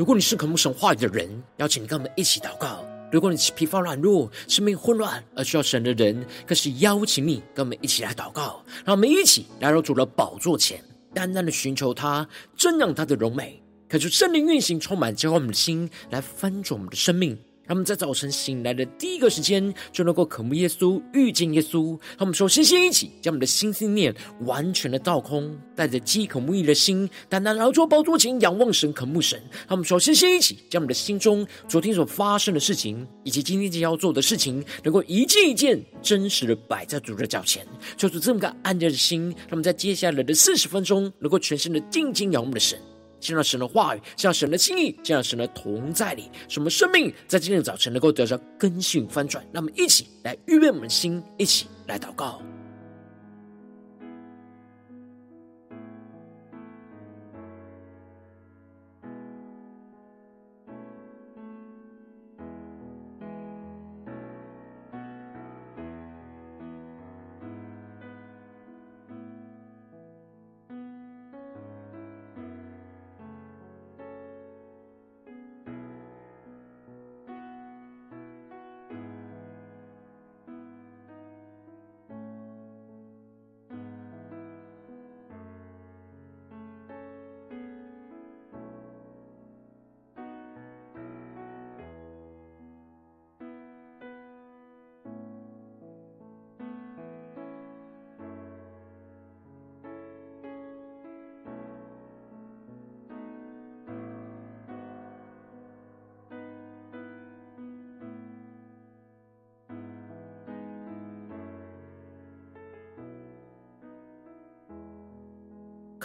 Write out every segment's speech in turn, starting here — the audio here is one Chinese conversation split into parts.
如果你是渴慕神话语的人，邀请你跟我们一起祷告；如果你是疲乏软弱、生命混乱而需要神的人，更是邀请你跟我们一起来祷告。让我们一起来到主的宝座前，淡淡的寻求他，增长他的荣美，看出圣灵运行，充满浇灌我们的心，来翻转我们的生命。他们在早晨醒来的第一个时间，就能够渴慕耶稣、遇见耶稣。他们首先先一起将我们的心思念完全的倒空，带着饥渴慕义的心，单单来到宝座前仰望神、渴慕神。他们首先先一起将我们的心中昨天所发生的事情，以及今天将要做的事情，能够一件一件真实的摆在主的脚前，就是这么个安静的心。他们在接下来的四十分钟，能够全心的静静仰望的神。见到神的话语，见到神的心意，见到神的同在里，使我们生命在今天早晨能够得到更新翻转。让我们一起来预备我们的心，一起来祷告。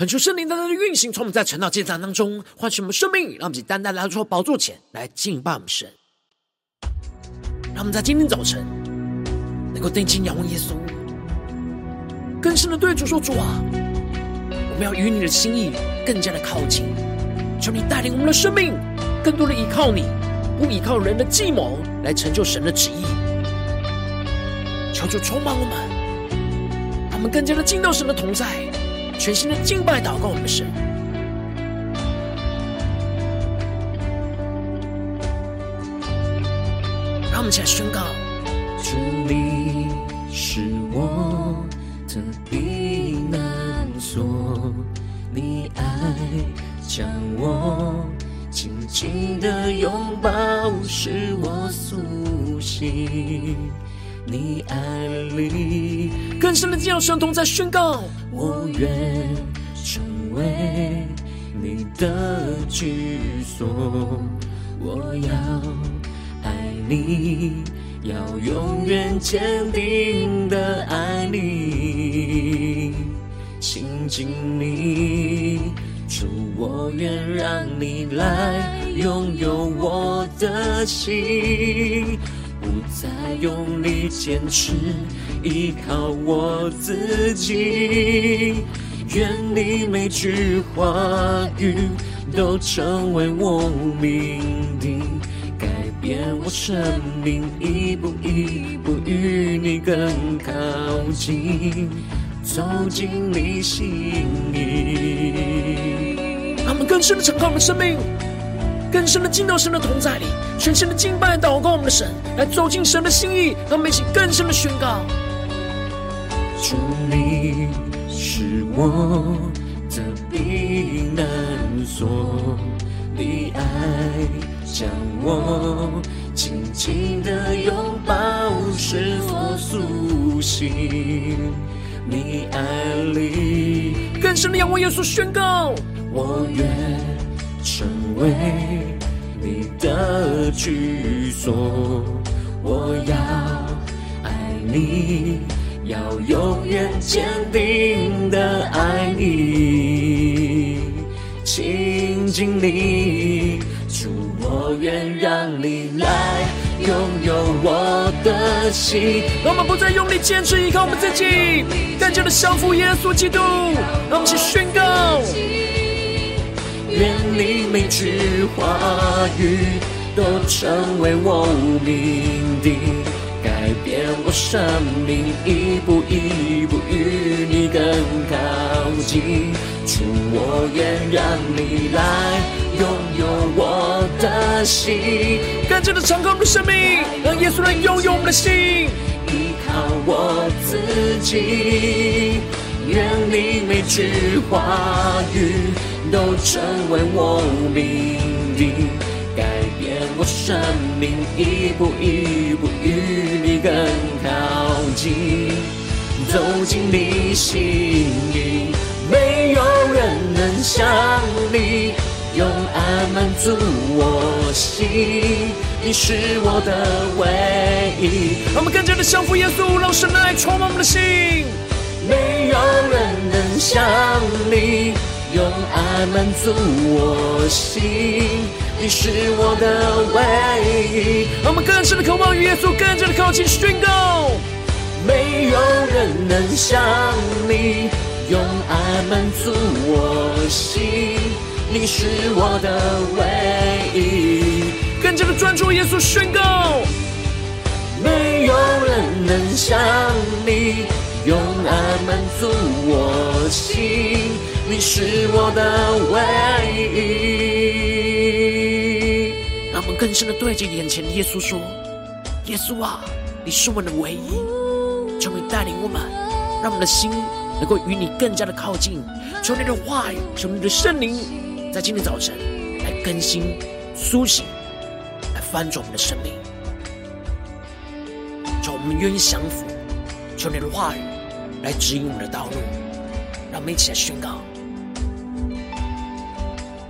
恳求圣灵单单的运行，从我们在晨祷祭坛当中唤醒我们生命，让我们单单来到宝座前来敬拜我们神。让我们在今天早晨能够定睛仰望耶稣，更深的对主说：“主啊，我们要与你的心意更加的靠近。求你带领我们的生命，更多的依靠你，不依靠人的计谋来成就神的旨意。求主充满我们，让我们更加的进到神的同在。”全新的敬拜祷告，我们的神，让我们一起来宣告：主，你是我的避难所，你爱将我紧紧的拥抱，使我苏醒。你爱里更深的进入神同在宣告，我愿成为你的居所。我要爱你，要永远坚定的爱你，亲近你，主，我愿让你来拥有我的心。再用力坚持，依靠我自己。愿你每句话语都成为我命定，改变我生命，一步一步与你更靠近，走进你心里。他们更深的敞开我们生命。更深的进到神的同在里，全新的敬拜祷告我们的神，来走进神的心意，让我们一起更深的宣告：主，你是我的避难所，你爱将我紧紧的拥抱，使我苏醒。你爱里更深的仰望耶稣，宣告：我愿。为你的居所，我要爱你，要永远坚定的爱你，亲近你，主，我愿让你来拥有我的心。我们不再用力坚持依靠我们自己，更加的降服耶稣基督，让我们一起宣告。愿你每句话语都成为我命定，改变我生命，一步一步与你更靠近。主，我愿让你来拥有我的心。更加的敞开我的生命，让耶稣来拥有我们的心。依靠我自己，愿你每句话语都成为我命定，改变我生命，一步一步与你更靠近，走进你心里，没有人能像你，用爱满足我心，你是我的唯一。让我们更加的降服耶稣，让神的爱充满我们的心。没有人能像你，用爱满足我心，你是我的唯一。让我们更深的渴望与耶稣更加的靠近，宣告。没有人能像你，用爱满足我心，你是我的唯一。更加的专注耶稣，宣告。没有人能像你，用爱满足我心，你是我的唯一。让我们更深的对着眼前的耶稣说：“耶稣啊，你是我的唯一。”求你带领我们，让我们的心能够与你更加的靠近。求你的话语，求你的圣灵，在今天早晨来更新、苏醒，来翻转我们的生命。求我们愿意降服，求你的话语来指引我们的道路。让我们一起来宣告：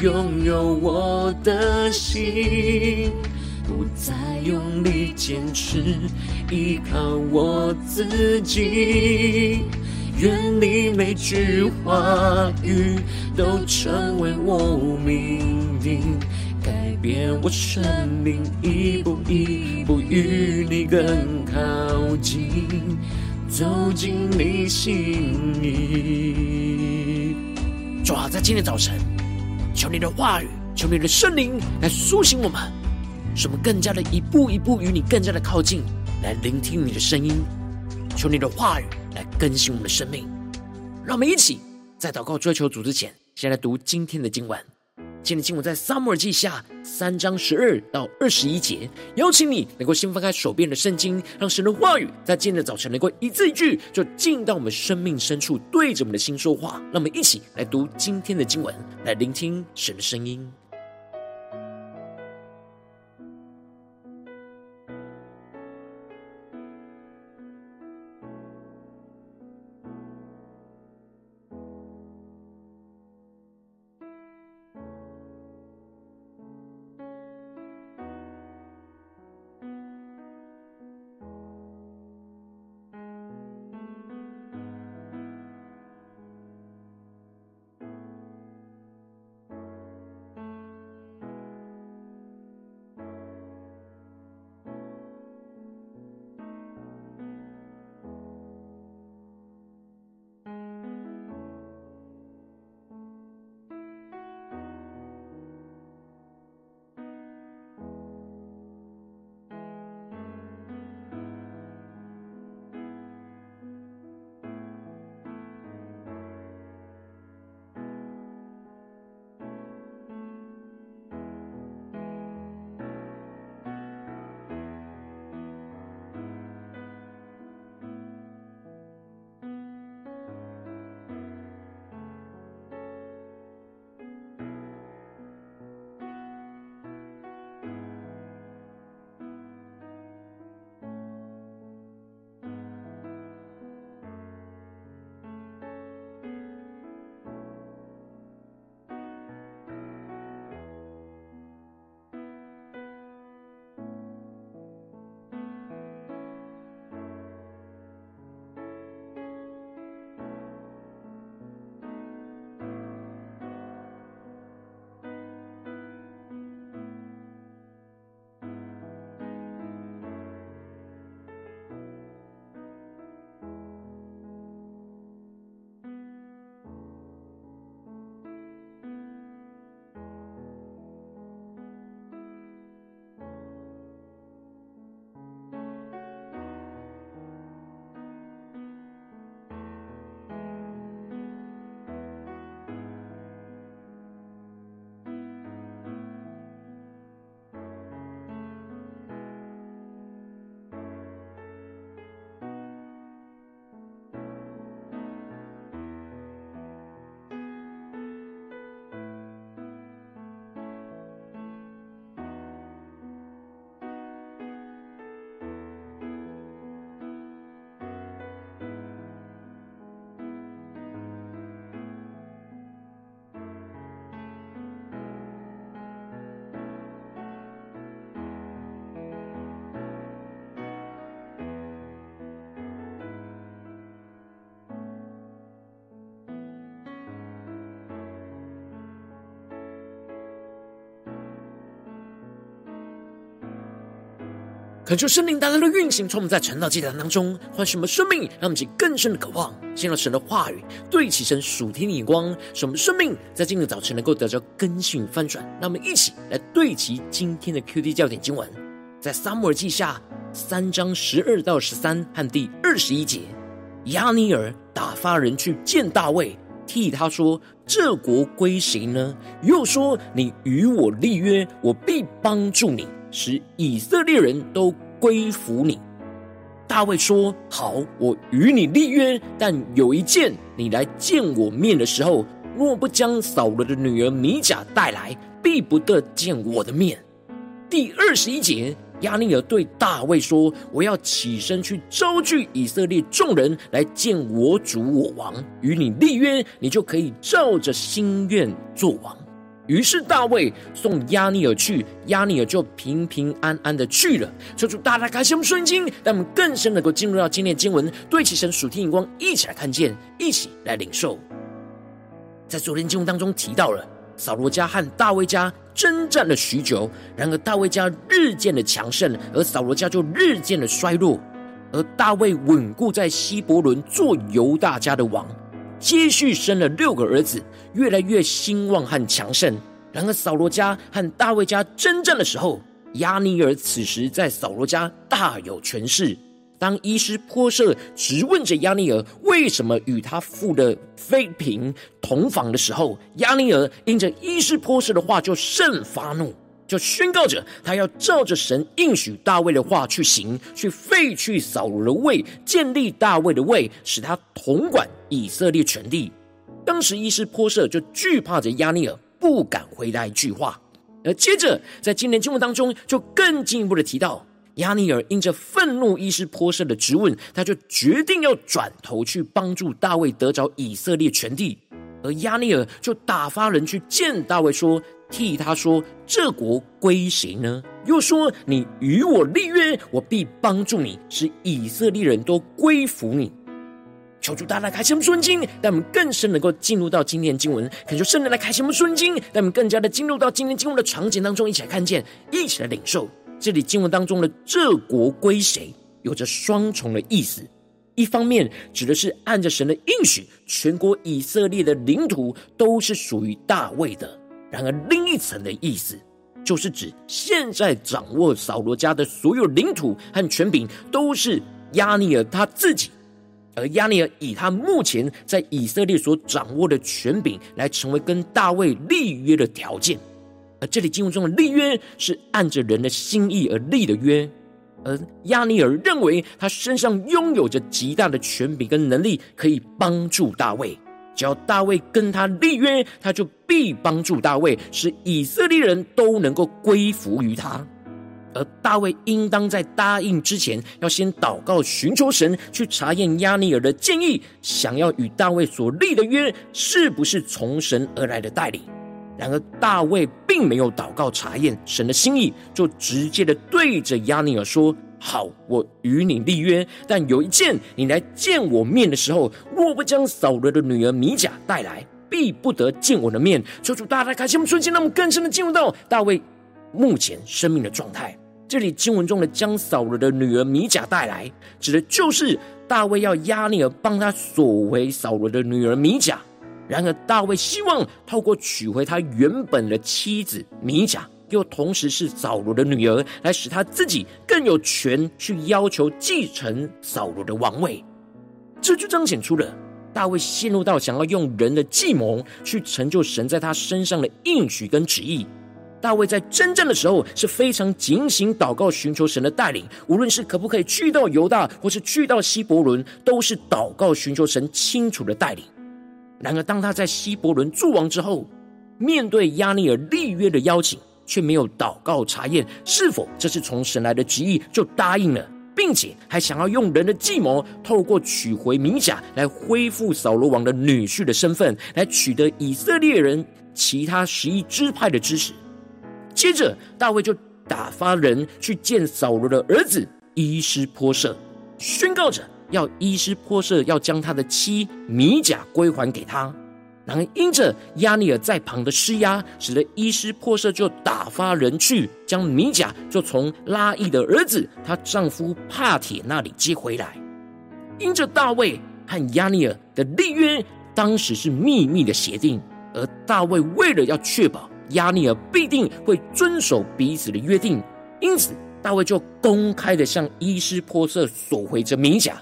拥有我的心。不再用力坚持，依靠我自己。愿你每句话语都成为我命定，改变我生命，一步一步与你更靠近，走进你心里。主啊，在今天早晨，求你的话语，求你的圣灵来苏醒我们。使我们更加的一步一步与你更加的靠近，来聆听你的声音，求你的话语来更新我们的生命。让我们一起在祷告追求主之前，先来读今天的经文。今天的经文在撒母耳记下三章十二到二十一节。邀请你能够先翻开手边的圣经，让神的话语在今天的早晨能够一字一句就进到我们生命深处，对着我们的心说话。让我们一起来读今天的经文，来聆听神的声音。恳求圣灵大大的运行，从我们在晨祷祭坛当中唤醒我们生命，让我们起更深的渴望，进入神的话语，对齐神属天的眼光，使我们生命在今日早晨能够得到更新翻转。让我们一起来对齐今天的 QD 教点经文，在撒母耳记下三章十二到十三和第二十一节，押尼尔打发人去见大卫，替他说：“这国归谁呢？”又说：“你与我立约，我必帮助你。”使以色列人都归服你。大卫说：“好，我与你立约，但有一件，你来见我面的时候，若不将扫罗的女儿米甲带来，必不得见我的面。”第二十一节，押尼珥对大卫说：“我要起身去招聚以色列众人来见我主我王，与你立约，你就可以照着心愿做王。”于是大卫送押尼珥去，押尼珥就平平安安的去了。求主大大开心我们顺经，让我们更深能够进入到今天的经文，对齐神属天眼光，一起来看见，一起来领受。在昨天经文当中提到了扫罗家和大卫家征战了许久，然而大卫家日渐的强盛，而扫罗家就日渐的衰弱。而大卫稳固在希伯伦做犹大家的王。接续生了六个儿子，越来越兴旺和强盛。然而扫罗家和大卫家征战的时候，押尼珥此时在扫罗家大有权势。当伊施波设质问着押尼珥为什么与他父的妃嫔同房的时候，押尼珥因着伊施波设的话就甚发怒。就宣告着，他要照着神应许大卫的话去行，去废去扫罗的位，建立大卫的位，使他统管以色列全地。当时伊斯波设就惧怕着押尼尔，不敢回答一句话。而接着在今年经文当中，就更进一步的提到，押尼尔因着愤怒伊斯波设的质问，他就决定要转头去帮助大卫得着以色列全地。而押尼尔就打发人去见大卫说。替他说：“这国归谁呢？”又说：“你与我立约，我必帮助你，使以色列人都归服你。”求主大大开启我们顺经，让我们更深能够进入到今天经文。恳求圣灵来开启我们顺经，让我们更加的进入到今天经文的场景当中，一起来看见，一起来领受。这里经文当中的“这国归谁”有着双重的意思。一方面指的是按着神的应许，全国以色列的领土都是属于大卫的。然而，另一层的意思，就是指现在掌握扫罗家的所有领土和权柄，都是亚尼尔他自己。而亚尼尔以他目前在以色列所掌握的权柄，来成为跟大卫立约的条件。而这里经文中的立约，是按着人的心意而立的约。而亚尼尔认为，他身上拥有着极大的权柄跟能力，可以帮助大卫。只要大卫跟他立约，他就必帮助大卫，使以色列人都能够归服于他。而大卫应当在答应之前，要先祷告，寻求神，去查验押尼尔的建议，想要与大卫所立的约是不是从神而来的带领。然而大卫并没有祷告查验神的心意，就直接的对着押尼尔说。好，我与你立约，但有一件，你来见我面的时候，若不将扫罗的女儿米甲带来，必不得见我的面。求主大大开心我们顺境，让我们更深的进入到大卫目前生命的状态。这里经文中的将扫罗的女儿米甲带来，指的就是大卫要押尼珥帮他索回扫罗的女儿米甲。然而大卫希望透过取回他原本的妻子米甲。又同时是扫罗的女儿，来使他自己更有权去要求继承扫罗的王位。这就彰显出了大卫陷入到想要用人的计谋去成就神在他身上的应许跟旨意。大卫在征战的时候是非常警醒祷告，寻求神的带领。无论是可不可以去到犹大，或是去到希伯伦，都是祷告寻求神清楚的带领。然而，当他在希伯伦作王之后，面对亚尼尔立约的邀请。却没有祷告查验是否这是从神来的旨意，就答应了，并且还想要用人的计谋，透过取回米甲来恢复扫罗王的女婿的身份，来取得以色列人其他十一支派的支持。接着，大卫就打发人去见扫罗的儿子伊施波设，宣告着要伊施波设要将他的妻米甲归还给他。然而因着亚尼尔在旁的施压，使得伊斯波设就打发人去将米甲就从拉亿的儿子她丈夫帕铁那里接回来。因着大卫和亚尼尔的立约，当时是秘密的协定，而大卫为了要确保亚尼尔必定会遵守彼此的约定，因此大卫就公开的向伊斯波设索回这米甲。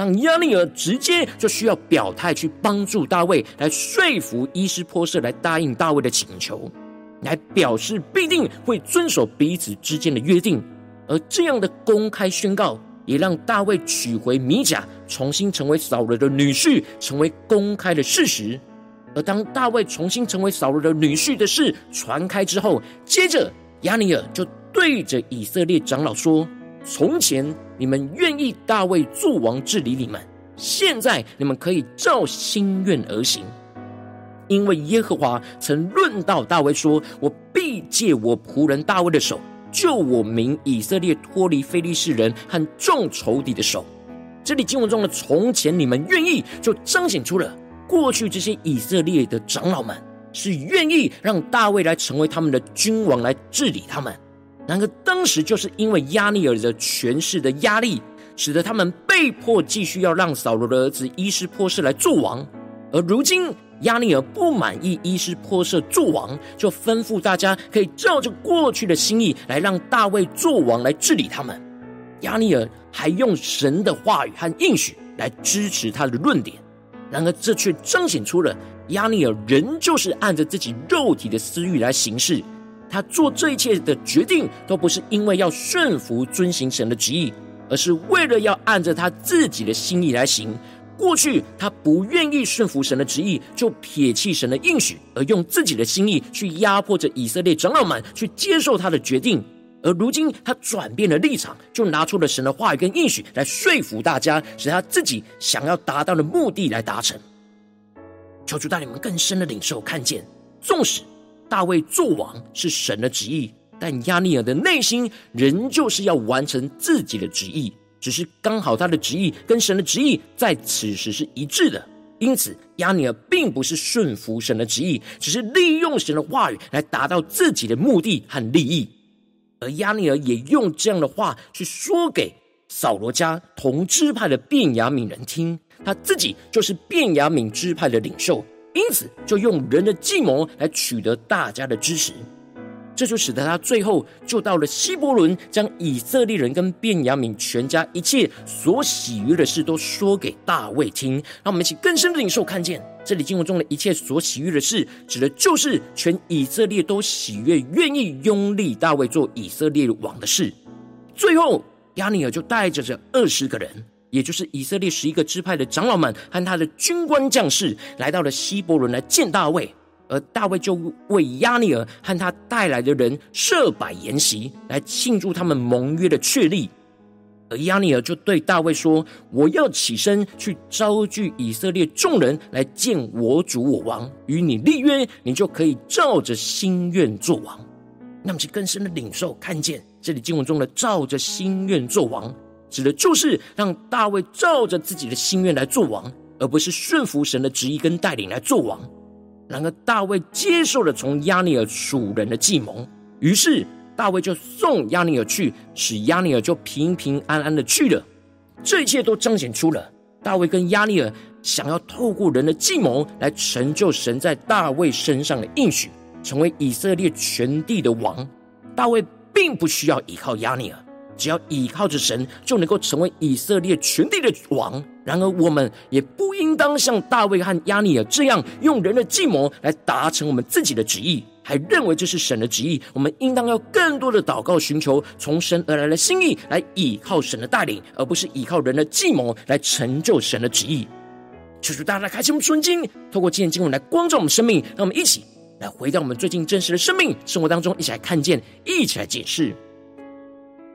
让押尼珥直接就需要表态去帮助大卫，来说服伊斯波设来答应大卫的请求，来表示必定会遵守彼此之间的约定。而这样的公开宣告，也让大卫取回米甲，重新成为扫罗的女婿，成为公开的事实。而当大卫重新成为扫罗的女婿的事传开之后，接着押尼尔就对着以色列长老说。从前你们愿意大卫作王治理你们，现在你们可以照心愿而行，因为耶和华曾论到大卫说：“我必借我仆人大卫的手，救我民以色列脱离非利士人和众仇敌的手。”这里经文中的“从前你们愿意”，就彰显出了过去这些以色列的长老们是愿意让大卫来成为他们的君王，来治理他们。然而，当时就是因为押尼尔的权势的压力，使得他们被迫继续要让扫罗的儿子伊施波设来做王。而如今，押尼尔不满意伊施波设做王，就吩咐大家可以照着过去的心意来让大卫做王来治理他们。押尼尔还用神的话语和应许来支持他的论点。然而，这却彰显出了押尼尔仍旧是按着自己肉体的私欲来行事。他做这一切的决定，都不是因为要顺服遵行神的旨意，而是为了要按着他自己的心意来行。过去他不愿意顺服神的旨意，就撇弃神的应许，而用自己的心意去压迫着以色列长老们去接受他的决定。而如今他转变了立场，就拿出了神的话语跟应许来说服大家，使他自己想要达到的目的来达成。求主带领我们更深的领受，看见，纵使。大卫作王是神的旨意，但押尼尔的内心仍旧是要完成自己的旨意，只是刚好他的旨意跟神的旨意在此时是一致的，因此押尼尔并不是顺服神的旨意，只是利用神的话语来达到自己的目的和利益。而押尼尔也用这样的话去说给扫罗家同支派的便雅悯人听，他自己就是便雅悯支派的领袖。因此，就用人的计谋来取得大家的支持，这就使得他最后就到了希伯伦，将以色列人跟便雅悯全家一切所喜悦的事都说给大卫听。让我们一起更深的领受，看见这里经文中的一切所喜悦的事，指的就是全以色列都喜悦、愿意拥立大卫做以色列王的事。最后，押尼尔就带着这二十个人。也就是以色列十一个支派的长老们和他的军官将士来到了希伯伦来见大卫，而大卫就为亚尼尔和他带来的人设摆筵席，来庆祝他们盟约的确立。而亚尼尔就对大卫说：“我要起身去招聚以色列众人来见我主我王，与你立约，你就可以照着心愿做王。”那么，就更深的领受看见这里经文中的“照着心愿做王”。指的就是让大卫照着自己的心愿来做王，而不是顺服神的旨意跟带领来做王。然而，大卫接受了从押尼尔属人的计谋，于是大卫就送押尼尔去，使押尼尔就平平安安的去了。这一切都彰显出了大卫跟押尼尔想要透过人的计谋来成就神在大卫身上的应许，成为以色列全地的王。大卫并不需要依靠押尼尔。只要依靠着神，就能够成为以色列全地的王。然而，我们也不应当像大卫和押尼尔这样，用人的计谋来达成我们自己的旨意，还认为这是神的旨意。我们应当要更多的祷告，寻求从神而来的心意，来依靠神的带领，而不是依靠人的计谋来成就神的旨意。求主大家开启我们纯经，透过今天经文来光照我们生命，让我们一起来回到我们最近真实的生命生活当中，一起来看见，一起来解释。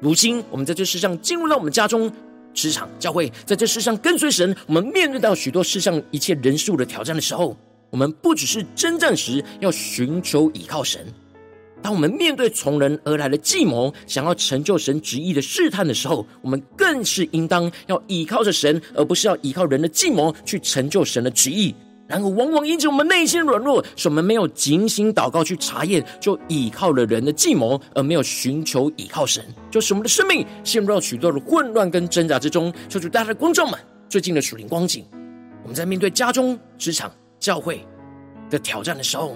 如今，我们在这世上进入到我们家中、职场、教会，在这世上跟随神。我们面对到许多世上一切人数的挑战的时候，我们不只是征战时要寻求依靠神；当我们面对从人而来的计谋，想要成就神旨意的试探的时候，我们更是应当要依靠着神，而不是要依靠人的计谋去成就神的旨意。然而，往往因着我们内心软弱，使我们没有警醒祷告去查验，就倚靠了人的计谋，而没有寻求倚靠神，就使我们的生命陷入到许多的混乱跟挣扎之中。求主大家的观众们，最近的属灵光景，我们在面对家中、职场、教会的挑战的时候，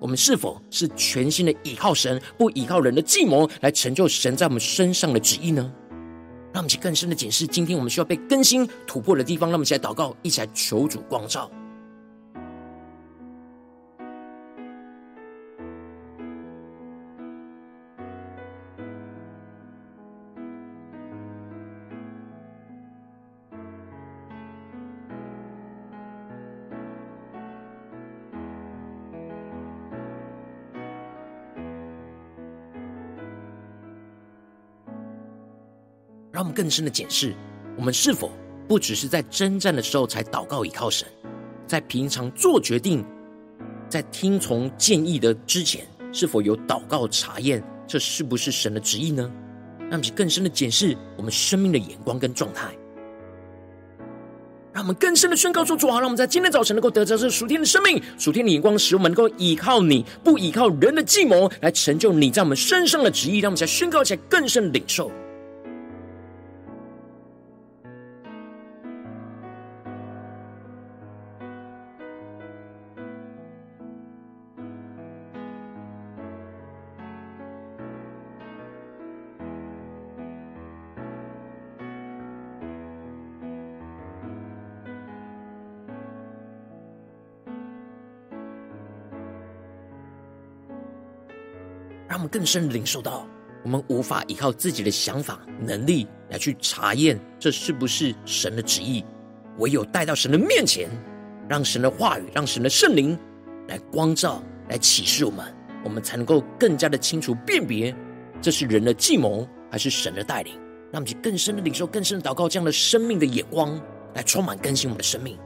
我们是否是全心的倚靠神，不倚靠人的计谋来成就神在我们身上的旨意呢？让我们去更深的检视，今天我们需要被更新突破的地方。让我们一起来祷告，一起来求主光照。更深的检视，我们是否不只是在征战的时候才祷告倚靠神，在平常做决定、在听从建议的之前，是否有祷告查验，这是不是神的旨意呢？让我们更深的检视我们生命的眼光跟状态。让我们更深的宣告说：主啊，让我们在今天早晨能够得着这属天的生命、属天的眼光，使我们能够依靠你，不依靠人的计谋，来成就你在我们身上的旨意。让我们在宣告起来更深的领受。更深的领受到，我们无法依靠自己的想法、能力来去查验这是不是神的旨意，唯有带到神的面前，让神的话语、让神的圣灵来光照、来启示我们，我们才能够更加的清楚辨别，这是人的计谋还是神的带领。让我们去更深的领受、更深的祷告，这样的生命的眼光来充满更新我们的生命。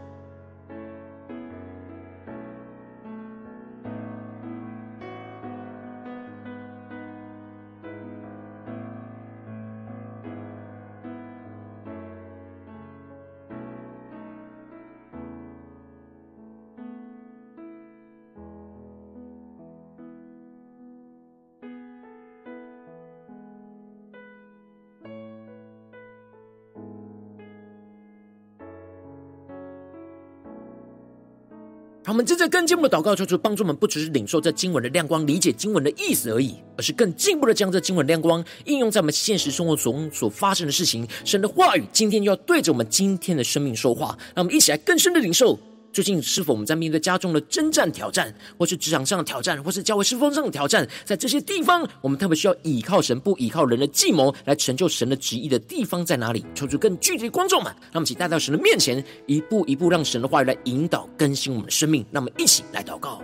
我们正在更进一步的祷告，求主帮助我们，不只是领受这经文的亮光，理解经文的意思而已，而是更进一步的将这经文亮光应用在我们现实生活中所发生的事情。神的话语今天就要对着我们今天的生命说话，让我们一起来更深的领受。最近是否我们在面对家中的征战挑战，或是职场上的挑战，或是教会事奉上的挑战，在这些地方，我们特别需要依靠神，不依靠人的计谋来成就神的旨意的地方在哪里？求主更具体的观众们，那么请带到神的面前，一步一步让神的话语来引导更新我们的生命。那么一起来祷告。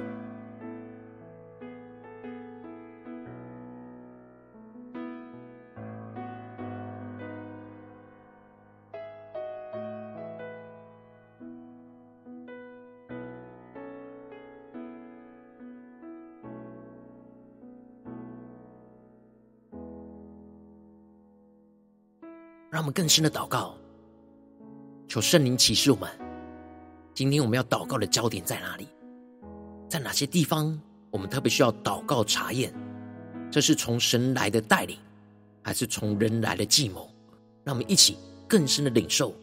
我们更深的祷告，求圣灵启示我们，今天我们要祷告的焦点在哪里？在哪些地方我们特别需要祷告查验？这是从神来的带领，还是从人来的计谋？让我们一起更深的领受。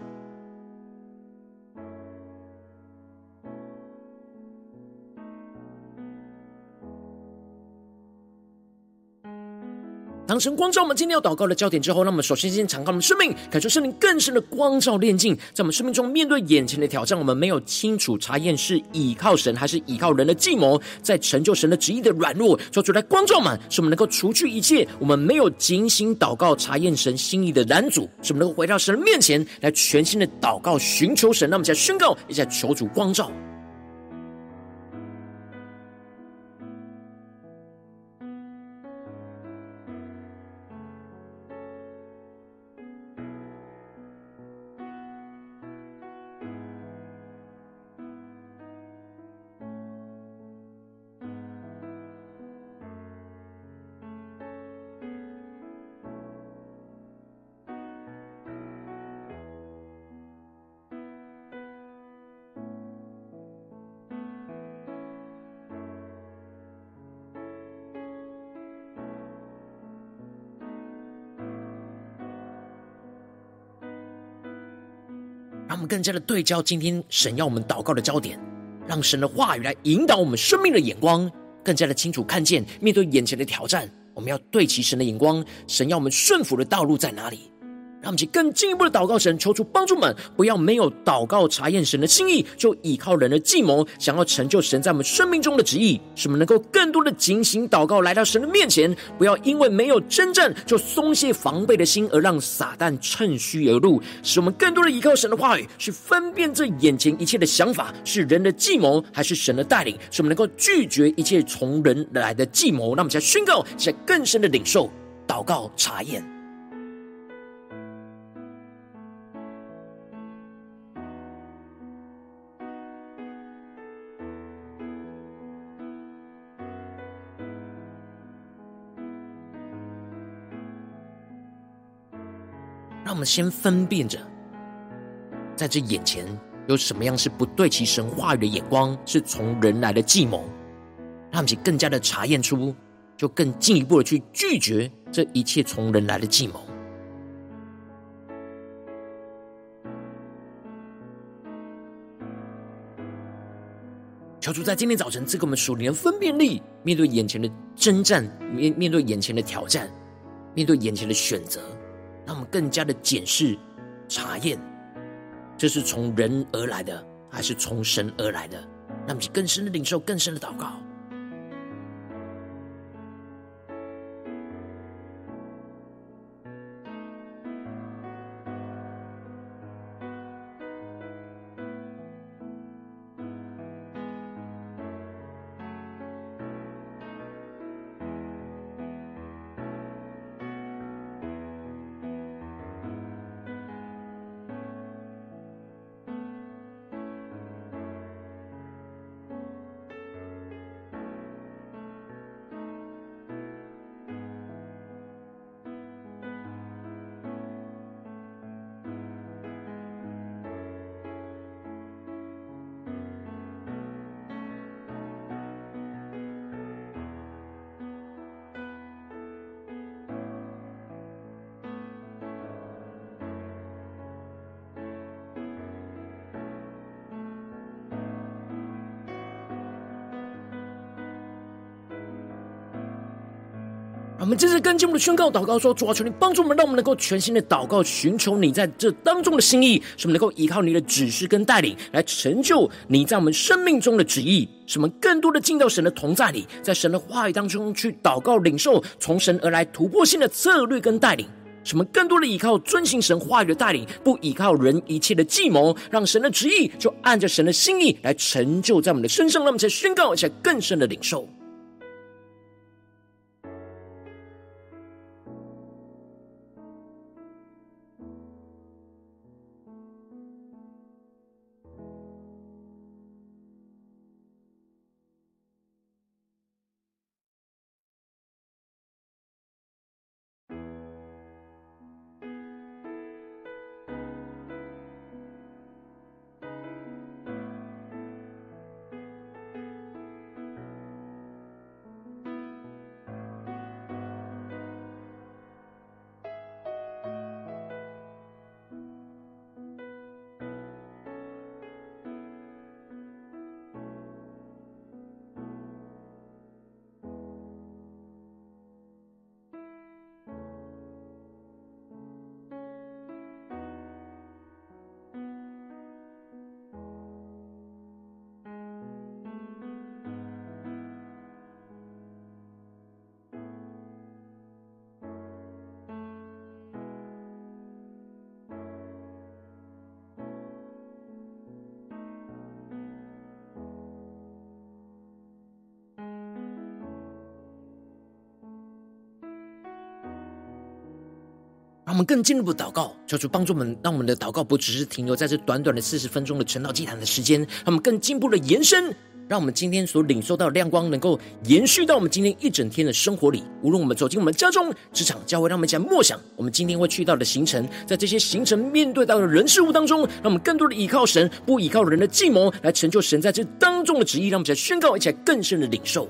当神光照我们今天要祷告的焦点之后，让我们首先先敞开我们生命，感受圣灵更深的光照炼净，在我们生命中面对眼前的挑战，我们没有清楚查验是倚靠神还是倚靠人的计谋，在成就神的旨意的软弱，求主来光照们，使我们能够除去一切我们没有警醒祷告查验神心意的拦阻，使我们能够回到神的面前来全新的祷告寻求神。那么，在宣告，一下求主光照。更加的对焦今天神要我们祷告的焦点，让神的话语来引导我们生命的眼光，更加的清楚看见面对眼前的挑战，我们要对齐神的眼光，神要我们顺服的道路在哪里？让我们去更进一步的祷告神，求主帮助们，不要没有祷告查验神的心意，就倚靠人的计谋，想要成就神在我们生命中的旨意。使我们能够更多的警醒祷告，来到神的面前，不要因为没有征战就松懈防备的心，而让撒旦趁虚而入。使我们更多的依靠神的话语，去分辨这眼前一切的想法是人的计谋，还是神的带领。使我们能够拒绝一切从人来的计谋。让我们再宣告，在更深的领受祷告查验。先分辨着，在这眼前有什么样是不对齐神话语的眼光，是从人来的计谋，让我们更加的查验出，就更进一步的去拒绝这一切从人来的计谋。求主在今天早晨赐给我们属灵的分辨力，面对眼前的征战，面面对眼前的挑战，面对眼前的选择。让我们更加的检视、查验，这是从人而来的，还是从神而来的？让我们更深的领受，更深的祷告。我们这次跟进我们的宣告祷告说：主啊，求你帮助我们，让我们能够全心的祷告，寻求你在这当中的心意，使我们能够依靠你的指示跟带领，来成就你在我们生命中的旨意。使我们更多的进到神的同在里，在神的话语当中去祷告领受从神而来突破性的策略跟带领。使我们更多的依靠遵行神话语的带领，不依靠人一切的计谋，让神的旨意就按着神的心意来成就在我们的身上。让我们才宣告一下更深的领受。我们更进一步祷告，求主帮助我们，让我们的祷告不只是停留在这短短的四十分钟的晨祷祭坛的时间，让我们更进一步的延伸，让我们今天所领受到的亮光能够延续到我们今天一整天的生活里。无论我们走进我们家中、职场、教会，让我们讲默想我们今天会去到的行程，在这些行程面对到的人事物当中，让我们更多的依靠神，不依靠人的计谋，来成就神在这当中的旨意。让我们再宣告一起来更深的领受。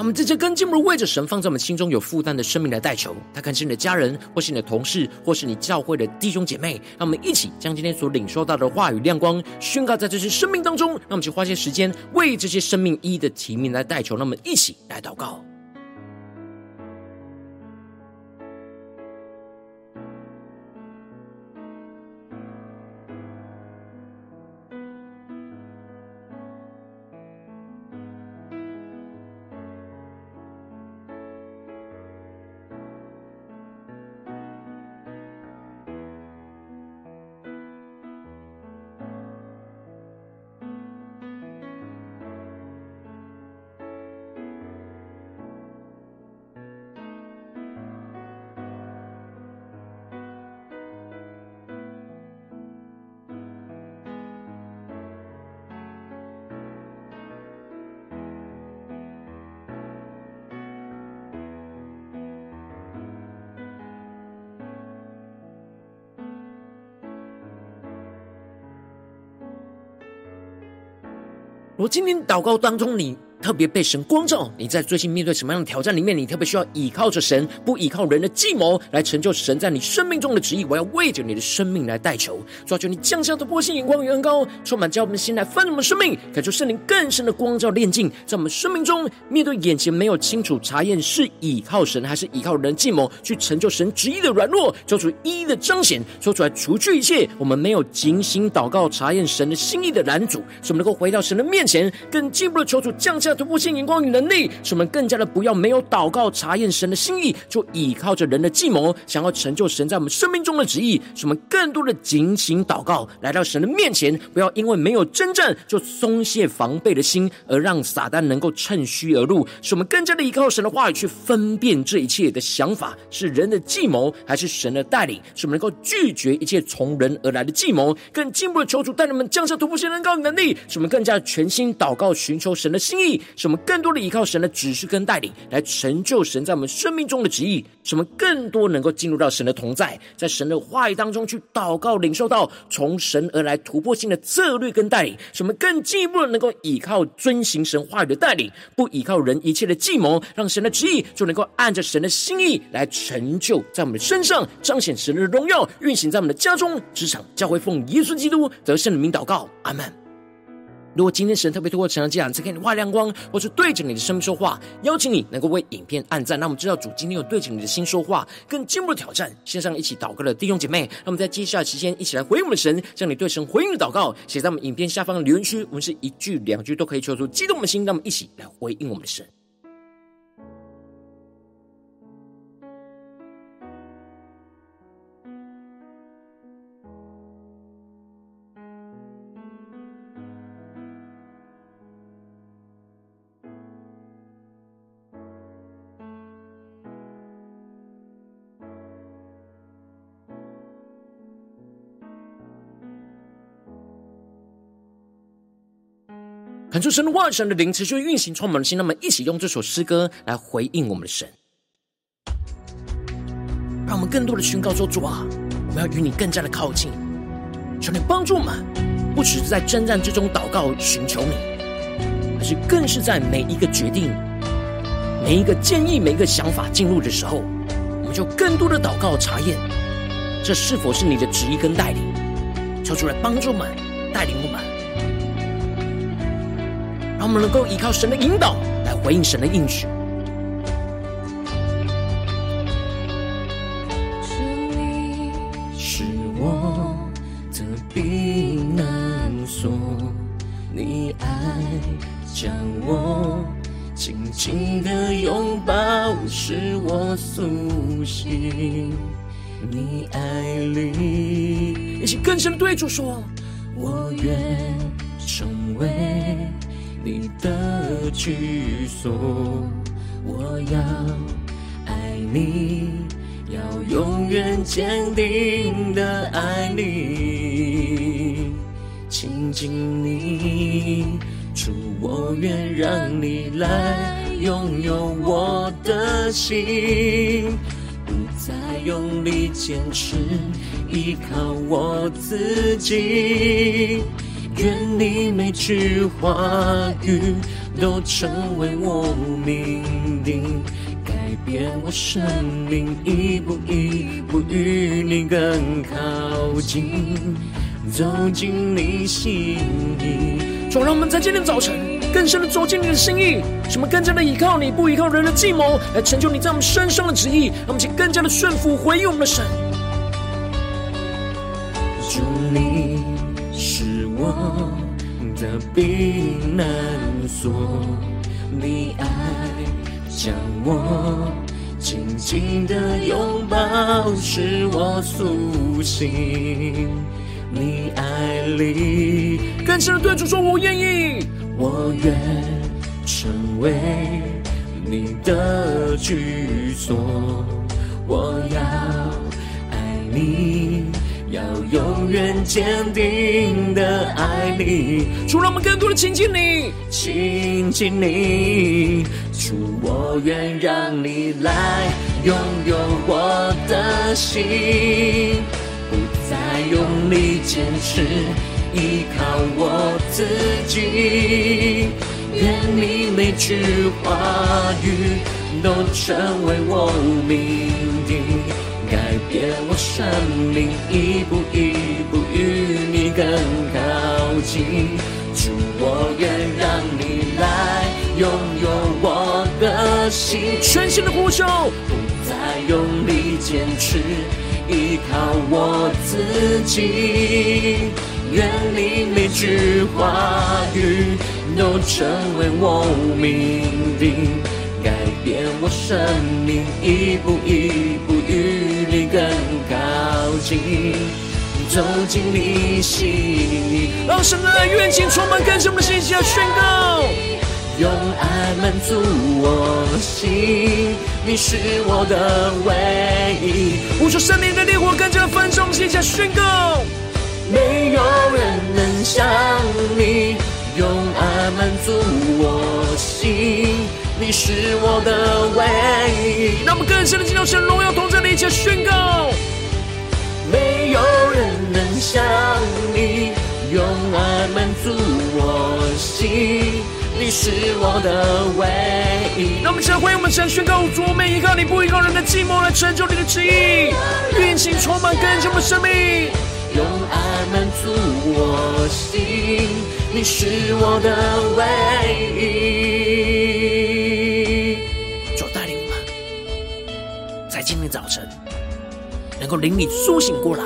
让我们直接跟进，不如为着神放在我们心中有负担的生命来代求。他可能是你的家人，或是你的同事，或是你教会的弟兄姐妹。让我们一起将今天所领受到的话语亮光宣告在这些生命当中。让我们去花些时间为这些生命一的提名来代求。让我们一起来祷告。我今天祷告当中，你特别被神光照，你在最近面对什么样的挑战里面？你特别需要倚靠着神，不倚靠人的计谋来成就神在你生命中的旨意。我要为着你的生命来代求，抓住你降下的波心眼光与恩膏，充满叫我们的心来翻我们生命，感受圣灵更深的光照炼净，在我们生命中面对眼前没有清楚查验是倚靠神还是倚靠人计谋去成就神旨意的软弱，求主一一的彰显，说出来除去一切我们没有警醒祷告查验神的心意的拦阻，使我们能够回到神的面前，更进一步的求主降下。突破性眼光与能力，使我们更加的不要没有祷告查验神的心意，就倚靠着人的计谋，想要成就神在我们生命中的旨意。使我们更多的警醒祷告，来到神的面前，不要因为没有征战就松懈防备的心，而让撒旦能够趁虚而入。使我们更加的依靠神的话语去分辨这一切的想法是人的计谋还是神的带领。使我们能够拒绝一切从人而来的计谋，更进一步的求主带领我们降下突破性眼光与能力，使我们更加全心祷告寻求神的心意。使我们更多的依靠神的指示跟带领，来成就神在我们生命中的旨意。使我们更多能够进入到神的同在，在神的话语当中去祷告，领受到从神而来突破性的策略跟带领。使我们更进一步的能够依靠遵行神话语的带领，不依靠人一切的计谋，让神的旨意就能够按着神的心意来成就在我们的身上，彰显神的荣耀，运行在我们的家中、职场、教会，奉耶稣基督得胜的名祷告，阿门。如果今天神特别透过成长这样，子给你画亮光，或是对着你的生命说话，邀请你能够为影片按赞，那我们知道主今天有对着你的心说话，更进一步的挑战。线上一起祷告的弟兄姐妹，那我们在接下来时间一起来回应我们的神，将你对神回应的祷告写在我们影片下方的留言区，我们是一句两句都可以求出激动的心，那么一起来回应我们的神。恳求神的话语、神的灵持续运行，充满了心。那么，一起用这首诗歌来回应我们的神，让我们更多的宣告说：主啊，我们要与你更加的靠近。求你帮助我们，不只是在征战之中祷告寻求你，而是更是在每一个决定、每一个建议、每一个想法进入的时候，我们就更多的祷告查验，这是否是你的旨意跟带领。求主来帮助我们，带领我们。让我们能够依靠神的引导来回应神的应许。是我的避难所，你爱将我紧紧的拥抱，使我苏醒。你爱里，一起更深对主说：我愿成为。你的居所，我要爱你，要永远坚定的爱你，亲近你，主，我愿让你来拥有我的心，不再用力坚持依靠我自己。愿你每句话语都成为我命定，改变我生命，一步一步与你更靠近，走进你心意。主，让我们在今天早晨更深的走进你的心意，使我们更加的依靠你，不依靠人的计谋，来成就你在我们身上的旨意。让我们请更加的顺服回应我们的神。主，你是我的避难所，你爱将我紧紧的拥抱，使我苏醒。你爱里更深的对主说：“我愿意，我愿成为你的居所，我要爱你。”要永远坚定的爱你，主，让我们更多的亲近你，亲近你，主，我愿让你来拥有我的心，不再用力坚持依靠我自己，愿你每句话语都成为我命定。改变我生命，一步一步与你更靠近。主，我愿让你来拥有我的心，全新的呼求，不再用力坚持依靠我自己。愿你每句话语都成为我命定。改变我生命，一步一步与走进你心里。让神的爱愿景充满更深的信心，要宣告，用爱满足我心，你是我的唯一。呼出生命的烈火，更加焚烧，写下宣告，没有人能像你，用爱满足我心。你是我的唯一，让我们更深的进入神荣耀同在的一切宣告。能像你，用爱满足我心。你是我的唯一。让我们先回我们神宣告：主，我们依靠你，不依靠人的寂寞来成就你的旨意。运行充满更新的生命，用爱满足我心。你是我的唯一。主带领我们，在今天早晨能够灵里苏醒过来，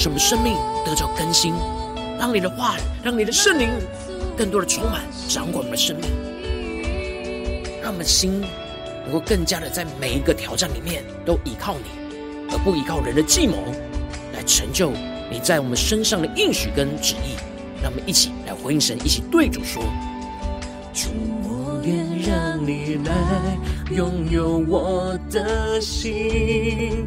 使我们生命得着更新，让你的话语，让你的圣灵更多的充满，掌管我们的生命，让我们的心能够更加的在每一个挑战里面都依靠你，而不依靠人的计谋来成就你在我们身上的应许跟旨意。让我们一起来回应神，一起对主说。愿让你来拥有我的心，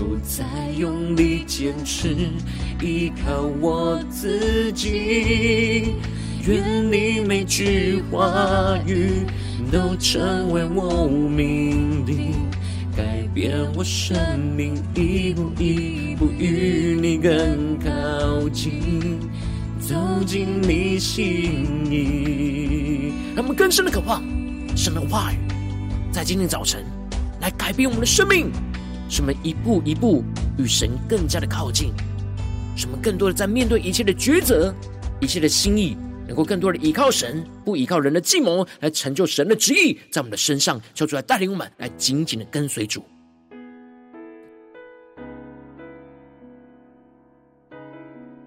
不再用力坚持依靠我自己。愿你每句话语都成为我命定，改变我生命，一步一步与你更靠近，走进你心里。让我们更深的渴望神的话语。在今天早晨，来改变我们的生命，使我们一步一步与神更加的靠近，使我们更多的在面对一切的抉择、一切的心意，能够更多的依靠神，不依靠人的计谋，来成就神的旨意在我们的身上，求主来带领我们，来紧紧的跟随主。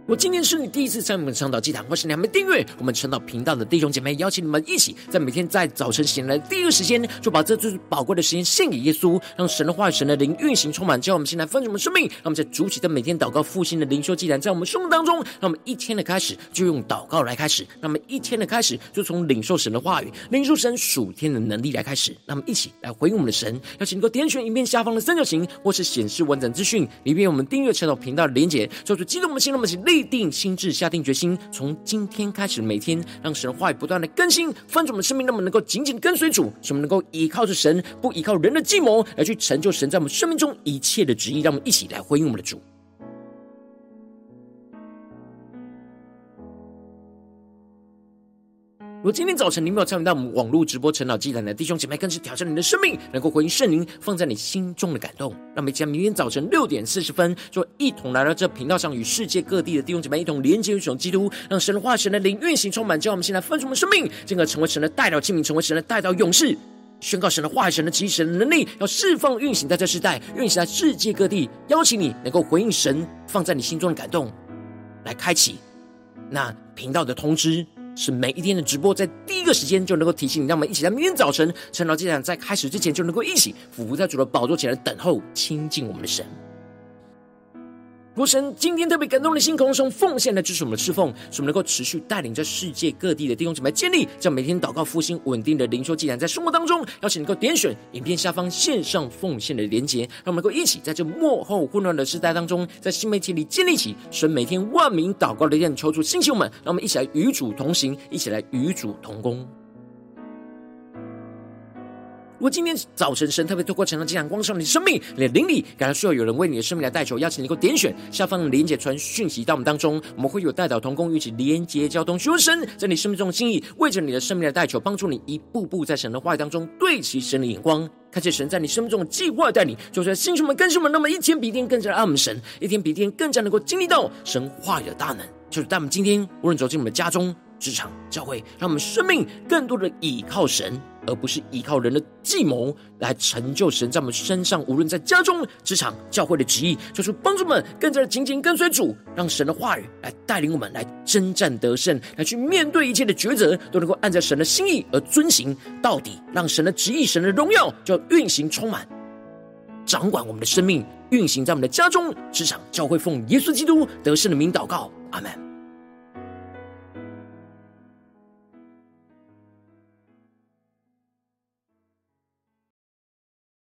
我今天是你第一次参与我们晨祷祭坛，或是你还没订阅我们晨祷频道的弟兄姐妹，邀请你们一起在每天在早晨醒来的第一个时间，就把这最宝贵的时间献给耶稣，让神的话语、神的灵运行充满，叫我们先来分盛我们生命。让我们在主起的每天祷告复兴的灵修祭坛，在我们生活当中，让我们一天的开始就用祷告来开始，让我们一天的开始就从领受神的话语、领受神属天的能力来开始。让我们一起来回应我们的神，邀请你能够点选影片下方的三角形，或是显示完整资讯里面我们订阅晨祷频道的连结，做出激动我们心，让我们一起立定心智。下定决心，从今天开始，每天让神的话语不断的更新，翻转我们生命，那么能够紧紧跟随主，使我们能够依靠着神，不依靠人的计谋，来去成就神在我们生命中一切的旨意。让我们一起来回应我们的主。如果今天早晨你没有参与到我们网络直播晨祷祭坛的弟兄姐妹，更是挑战你的生命，能够回应圣灵放在你心中的感动。那么，将明天早晨六点四十分，就一同来到这频道上，与世界各地的弟兄姐妹一同连接、一同基督，让神的话、神的灵运行充满。叫我们现在分出我们生命，进而成为神的代祷器皿，成为神的代祷勇士，宣告神的化、神的旨、神的能力，要释放、运行在这世代，运行在世界各地。邀请你能够回应神放在你心中的感动，来开启那频道的通知。是每一天的直播，在第一个时间就能够提醒你，让我们一起在明天早晨晨祷祭坛在开始之前，就能够一起俯伏在主的宝座前来等候亲近我们的神。如神今天特别感动的心，空中奉献来支持我们的侍奉，使我们能够持续带领着世界各地的弟兄姊妹建立这每天祷告复兴稳定的灵修祭坛，在生活当中，邀请能够点选影片下方线上奉献的连结，让我们能够一起在这幕后混乱的时代当中，在新媒体里建立起神每天万名祷告的殿，求主兴起我们，让我们一起来与主同行，一起来与主同工。如果今天早晨神特别透过晨祷祭坛光照你的生命，你的灵里感到需要有人为你的生命来代求，邀请你能够点选下方的连结传讯息到我们当中，我们会有代祷同工，一起连结交通，求神在你生命中的心意，为着你的生命来代求，帮助你一步步在神的话语当中对齐神的眼光，看见神在你生命中的计划带领，就在星球们、更新们，那么一天比一天更加的爱我们神，一天比一天更加能够经历到神话语的大能，就是在我们今天无论走进我们的家中。职场教会，让我们生命更多的倚靠神，而不是依靠人的计谋来成就神在我们身上。无论在家中、职场、教会的旨意，就是帮助们更加的紧紧跟随主，让神的话语来带领我们来征战得胜，来去面对一切的抉择，都能够按照神的心意而遵行到底，让神的旨意、神的荣耀就要运行充满，掌管我们的生命，运行在我们的家中、职场、教会，奉耶稣基督得胜的名祷告，阿门。